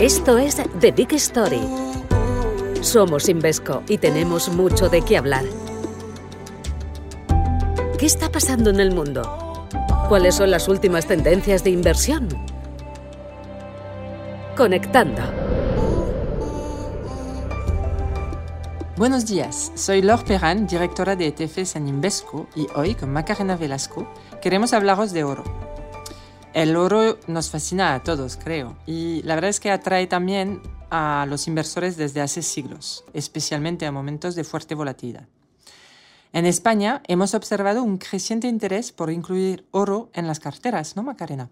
Esto es The Big Story. Somos Invesco y tenemos mucho de qué hablar. ¿Qué está pasando en el mundo? ¿Cuáles son las últimas tendencias de inversión? Conectando. Buenos días, soy Laure Perran, directora de ETFs en Invesco y hoy con Macarena Velasco queremos hablaros de oro. El oro nos fascina a todos, creo, y la verdad es que atrae también a los inversores desde hace siglos, especialmente a momentos de fuerte volatilidad. En España hemos observado un creciente interés por incluir oro en las carteras, ¿no, Macarena?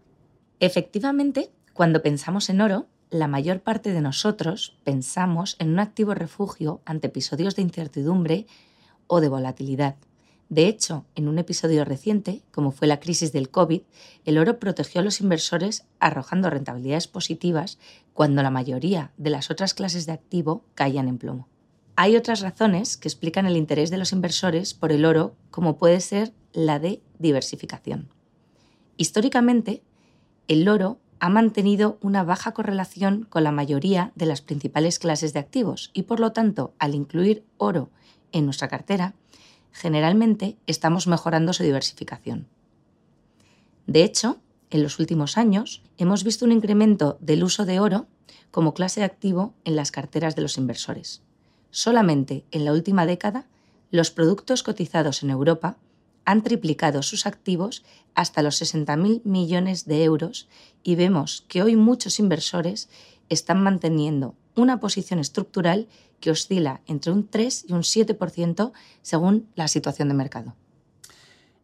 Efectivamente, cuando pensamos en oro, la mayor parte de nosotros pensamos en un activo refugio ante episodios de incertidumbre o de volatilidad. De hecho, en un episodio reciente, como fue la crisis del COVID, el oro protegió a los inversores arrojando rentabilidades positivas cuando la mayoría de las otras clases de activo caían en plomo. Hay otras razones que explican el interés de los inversores por el oro, como puede ser la de diversificación. Históricamente, el oro ha mantenido una baja correlación con la mayoría de las principales clases de activos y por lo tanto, al incluir oro en nuestra cartera, generalmente estamos mejorando su diversificación. De hecho, en los últimos años hemos visto un incremento del uso de oro como clase de activo en las carteras de los inversores. Solamente en la última década, los productos cotizados en Europa han triplicado sus activos hasta los 60.000 millones de euros y vemos que hoy muchos inversores están manteniendo una posición estructural que oscila entre un 3 y un 7% según la situación de mercado.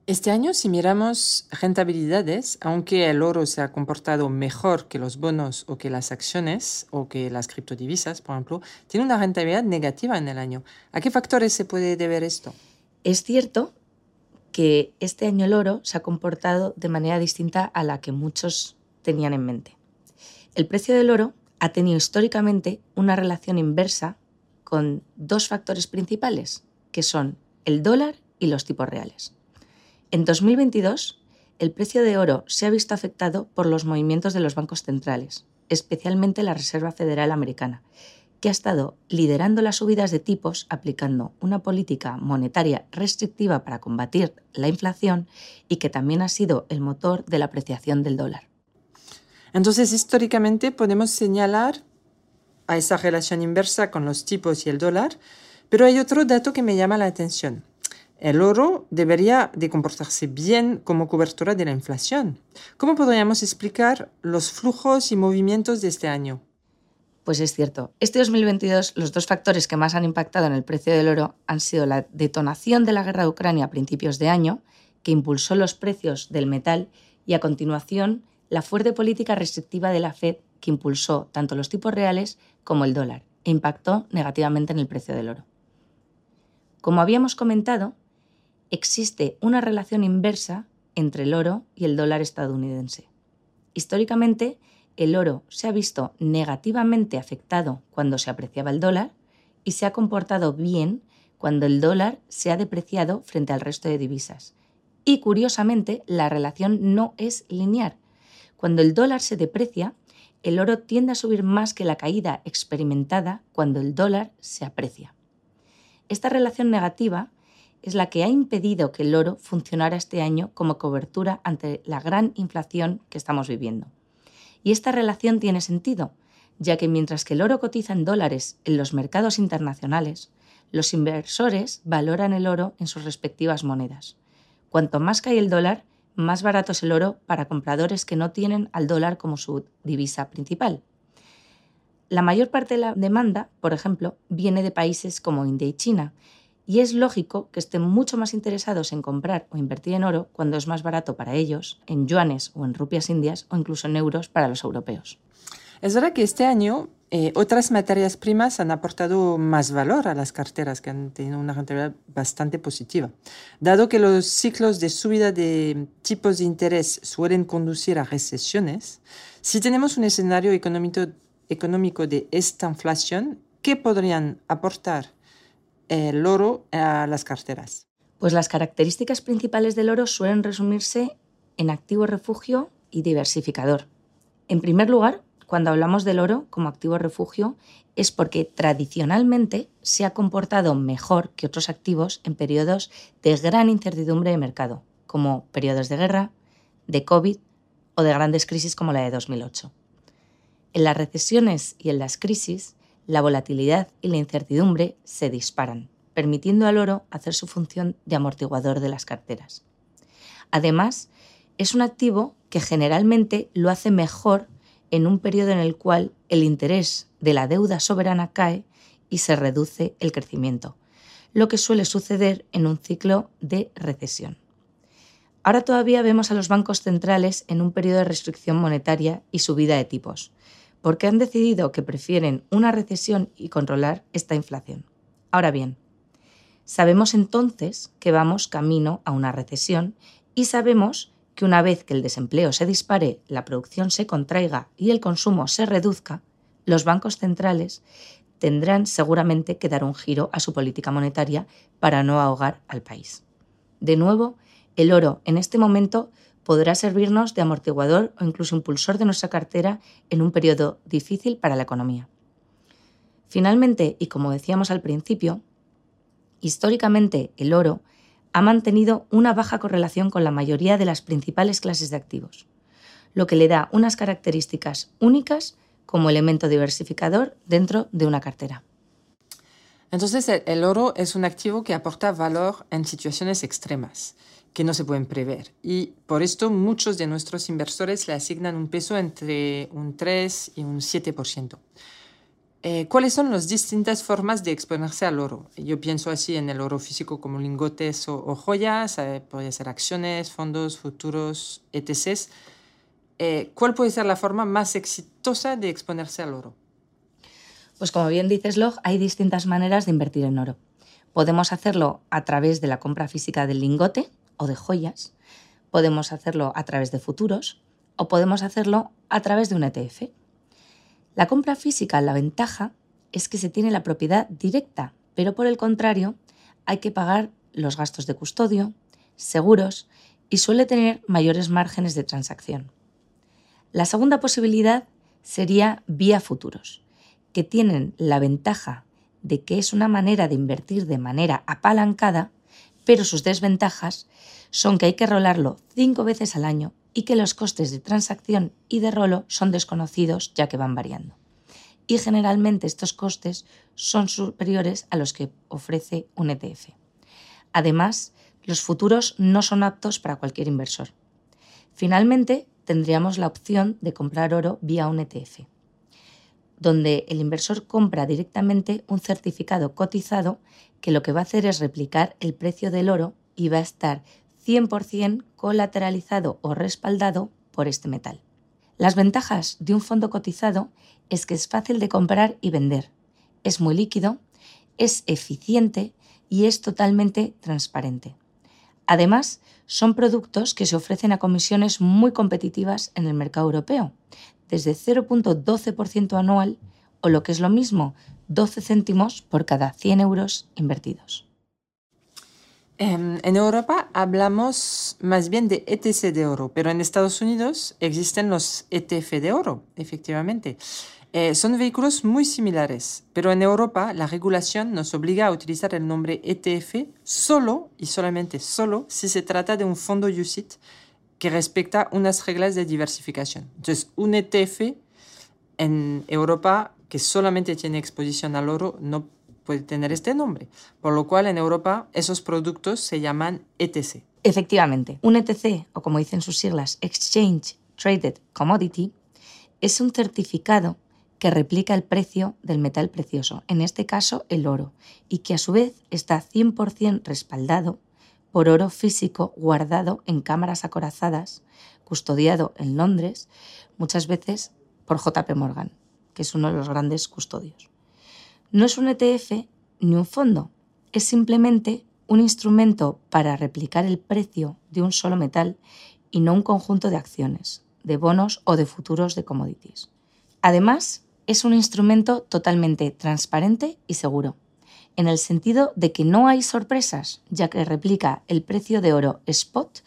Este año, si miramos rentabilidades, aunque el oro se ha comportado mejor que los bonos o que las acciones o que las criptodivisas, por ejemplo, tiene una rentabilidad negativa en el año. ¿A qué factores se puede deber esto? Es cierto que este año el oro se ha comportado de manera distinta a la que muchos tenían en mente. El precio del oro ha tenido históricamente una relación inversa con dos factores principales, que son el dólar y los tipos reales. En 2022, el precio de oro se ha visto afectado por los movimientos de los bancos centrales, especialmente la Reserva Federal Americana, que ha estado liderando las subidas de tipos aplicando una política monetaria restrictiva para combatir la inflación y que también ha sido el motor de la apreciación del dólar. Entonces, históricamente podemos señalar a esa relación inversa con los tipos y el dólar, pero hay otro dato que me llama la atención. El oro debería de comportarse bien como cobertura de la inflación. ¿Cómo podríamos explicar los flujos y movimientos de este año? Pues es cierto. Este 2022 los dos factores que más han impactado en el precio del oro han sido la detonación de la guerra de Ucrania a principios de año, que impulsó los precios del metal, y a continuación la fuerte política restrictiva de la Fed, que impulsó tanto los tipos reales como el dólar e impactó negativamente en el precio del oro. Como habíamos comentado, existe una relación inversa entre el oro y el dólar estadounidense. Históricamente, el oro se ha visto negativamente afectado cuando se apreciaba el dólar y se ha comportado bien cuando el dólar se ha depreciado frente al resto de divisas. Y curiosamente, la relación no es lineal. Cuando el dólar se deprecia, el oro tiende a subir más que la caída experimentada cuando el dólar se aprecia. Esta relación negativa es la que ha impedido que el oro funcionara este año como cobertura ante la gran inflación que estamos viviendo. Y esta relación tiene sentido, ya que mientras que el oro cotiza en dólares en los mercados internacionales, los inversores valoran el oro en sus respectivas monedas. Cuanto más cae el dólar, más barato es el oro para compradores que no tienen al dólar como su divisa principal. La mayor parte de la demanda, por ejemplo, viene de países como India y China, y es lógico que estén mucho más interesados en comprar o invertir en oro cuando es más barato para ellos, en yuanes o en rupias indias o incluso en euros para los europeos. Es verdad que este año eh, otras materias primas han aportado más valor a las carteras que han tenido una rentabilidad bastante positiva. Dado que los ciclos de subida de tipos de interés suelen conducir a recesiones, si tenemos un escenario económico, económico de esta inflación, ¿qué podrían aportar el oro a las carteras? Pues las características principales del oro suelen resumirse en activo refugio y diversificador. En primer lugar, cuando hablamos del oro como activo refugio es porque tradicionalmente se ha comportado mejor que otros activos en periodos de gran incertidumbre de mercado, como periodos de guerra, de COVID o de grandes crisis como la de 2008. En las recesiones y en las crisis, la volatilidad y la incertidumbre se disparan, permitiendo al oro hacer su función de amortiguador de las carteras. Además, es un activo que generalmente lo hace mejor en un periodo en el cual el interés de la deuda soberana cae y se reduce el crecimiento, lo que suele suceder en un ciclo de recesión. Ahora todavía vemos a los bancos centrales en un periodo de restricción monetaria y subida de tipos, porque han decidido que prefieren una recesión y controlar esta inflación. Ahora bien, sabemos entonces que vamos camino a una recesión y sabemos que una vez que el desempleo se dispare, la producción se contraiga y el consumo se reduzca, los bancos centrales tendrán seguramente que dar un giro a su política monetaria para no ahogar al país. De nuevo, el oro en este momento podrá servirnos de amortiguador o incluso impulsor de nuestra cartera en un periodo difícil para la economía. Finalmente, y como decíamos al principio, históricamente el oro ha mantenido una baja correlación con la mayoría de las principales clases de activos, lo que le da unas características únicas como elemento diversificador dentro de una cartera. Entonces, el oro es un activo que aporta valor en situaciones extremas que no se pueden prever. Y por esto muchos de nuestros inversores le asignan un peso entre un 3 y un 7%. Eh, ¿Cuáles son las distintas formas de exponerse al oro? Yo pienso así en el oro físico como lingotes o, joyas, eh, puede ser acciones, fondos, futuros, etc. Eh, ¿Cuál puede ser la forma más exitosa de exponerse al oro? Pues como bien dices, Log, hay distintas maneras de invertir en oro. Podemos hacerlo a través de la compra física del lingote o de joyas, podemos hacerlo a través de futuros o podemos hacerlo a través de un ETF. La compra física, la ventaja es que se tiene la propiedad directa, pero por el contrario, hay que pagar los gastos de custodio, seguros y suele tener mayores márgenes de transacción. La segunda posibilidad sería vía futuros, que tienen la ventaja de que es una manera de invertir de manera apalancada, pero sus desventajas son que hay que rolarlo cinco veces al año y que los costes de transacción y de rolo son desconocidos ya que van variando. Y generalmente estos costes son superiores a los que ofrece un ETF. Además, los futuros no son aptos para cualquier inversor. Finalmente, tendríamos la opción de comprar oro vía un ETF, donde el inversor compra directamente un certificado cotizado que lo que va a hacer es replicar el precio del oro y va a estar 100% colateralizado o respaldado por este metal. Las ventajas de un fondo cotizado es que es fácil de comprar y vender, es muy líquido, es eficiente y es totalmente transparente. Además, son productos que se ofrecen a comisiones muy competitivas en el mercado europeo, desde 0.12% anual o lo que es lo mismo, 12 céntimos por cada 100 euros invertidos. Em, en Europa hablamos más bien de ETC de oro, pero en Estados Unidos existen los ETF de oro, efectivamente. Eh, son vehículos muy similares, pero en Europa la regulación nos obliga a utilizar el nombre ETF solo y solamente solo si se trata de un fondo UCIT que respecta unas reglas de diversificación. Entonces, un ETF en Europa que solamente tiene exposición al oro no puede tener este nombre, por lo cual en Europa esos productos se llaman ETC. Efectivamente, un ETC, o como dicen sus siglas, Exchange Traded Commodity, es un certificado que replica el precio del metal precioso, en este caso el oro, y que a su vez está 100% respaldado por oro físico guardado en cámaras acorazadas, custodiado en Londres, muchas veces por JP Morgan, que es uno de los grandes custodios. No es un ETF ni un fondo, es simplemente un instrumento para replicar el precio de un solo metal y no un conjunto de acciones, de bonos o de futuros de commodities. Además, es un instrumento totalmente transparente y seguro, en el sentido de que no hay sorpresas, ya que replica el precio de oro spot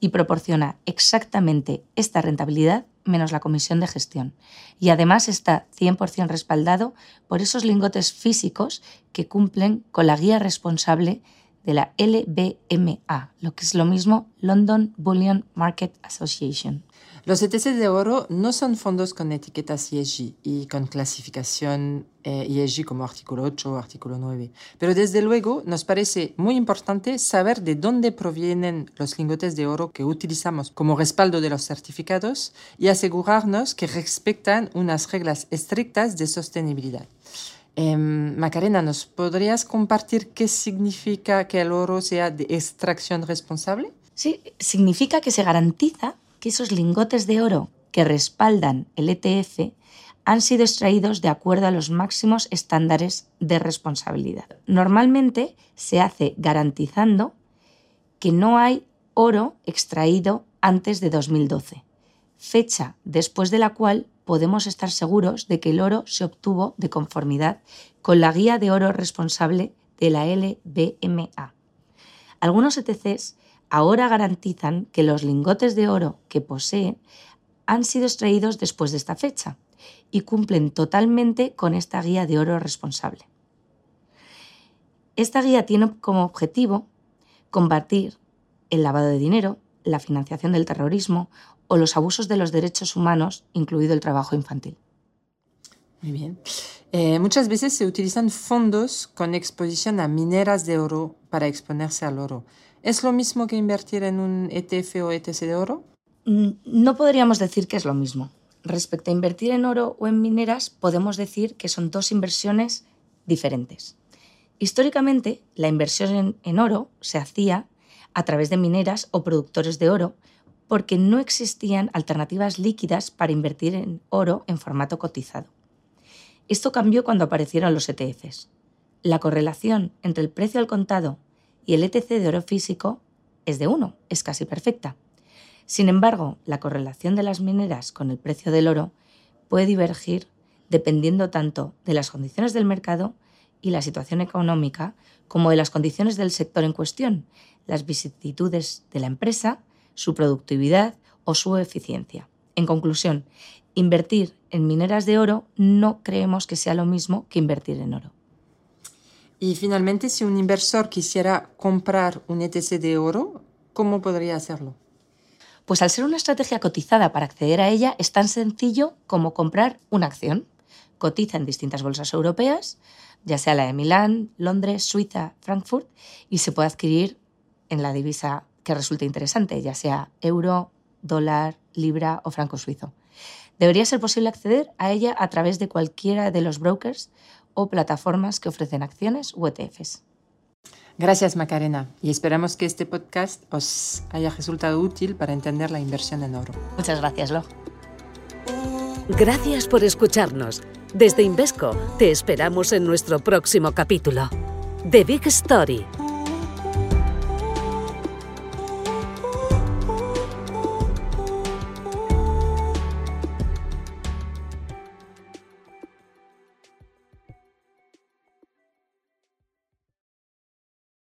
y proporciona exactamente esta rentabilidad menos la comisión de gestión. Y además está 100% respaldado por esos lingotes físicos que cumplen con la guía responsable de la LBMA, lo que es lo mismo London Bullion Market Association. Los ETC de oro no son fondos con etiquetas ESG y con clasificación eh, ESG como artículo 8 o artículo 9. Pero desde luego nos parece muy importante saber de dónde provienen los lingotes de oro que utilizamos como respaldo de los certificados y asegurarnos que respetan unas reglas estrictas de sostenibilidad. Em, Macarena, ¿nos podrías compartir qué significa que el oro sea de extracción responsable? Sí, significa que se garantiza que esos lingotes de oro que respaldan el ETF han sido extraídos de acuerdo a los máximos estándares de responsabilidad. Normalmente se hace garantizando que no hay oro extraído antes de 2012, fecha después de la cual podemos estar seguros de que el oro se obtuvo de conformidad con la guía de oro responsable de la LBMA. Algunos ETCs ahora garantizan que los lingotes de oro que poseen han sido extraídos después de esta fecha y cumplen totalmente con esta guía de oro responsable. Esta guía tiene como objetivo combatir el lavado de dinero, la financiación del terrorismo o los abusos de los derechos humanos, incluido el trabajo infantil. Muy bien. Eh, muchas veces se utilizan fondos con exposición a mineras de oro para exponerse al oro. ¿Es lo mismo que invertir en un ETF o ETC de oro? Mm, no podríamos decir que es lo mismo. Respecto a invertir en oro o en mineras, podemos decir que son dos inversiones diferentes. Históricamente, la inversión en, oro se hacía a través de mineras o productores de oro porque no existían alternativas líquidas para invertir en oro en formato cotizado. Esto cambió cuando aparecieron los ETFs. La correlación entre el precio al contado y el ETC de oro físico es de 1, es casi perfecta. Sin embargo, la correlación de las mineras con el precio del oro puede divergir dependiendo tanto de las condiciones del mercado y la situación económica como de las condiciones del sector en cuestión, las vicisitudes de la empresa, su productividad o su eficiencia. En conclusión, invertir en mineras de oro no creemos que sea lo mismo que invertir en oro. Y finalmente, si un inversor quisiera comprar un ETC de oro, ¿cómo podría hacerlo? Pues al ser una estrategia cotizada para acceder a ella, es tan sencillo como comprar una acción. Cotiza en distintas bolsas europeas, ya sea la de Milán, Londres, Suiza, Frankfurt, y se puede adquirir en la divisa que resulte interesante, ya sea euro, dólar, libra o franco suizo. Debería ser posible acceder a ella a través de cualquiera de los brokers o plataformas que ofrecen acciones o ETFs. Gracias Macarena y esperamos que este podcast os haya resultado útil para entender la inversión en oro. Muchas gracias, Lo. Gracias por escucharnos. Desde Invesco te esperamos en nuestro próximo capítulo. The Big Story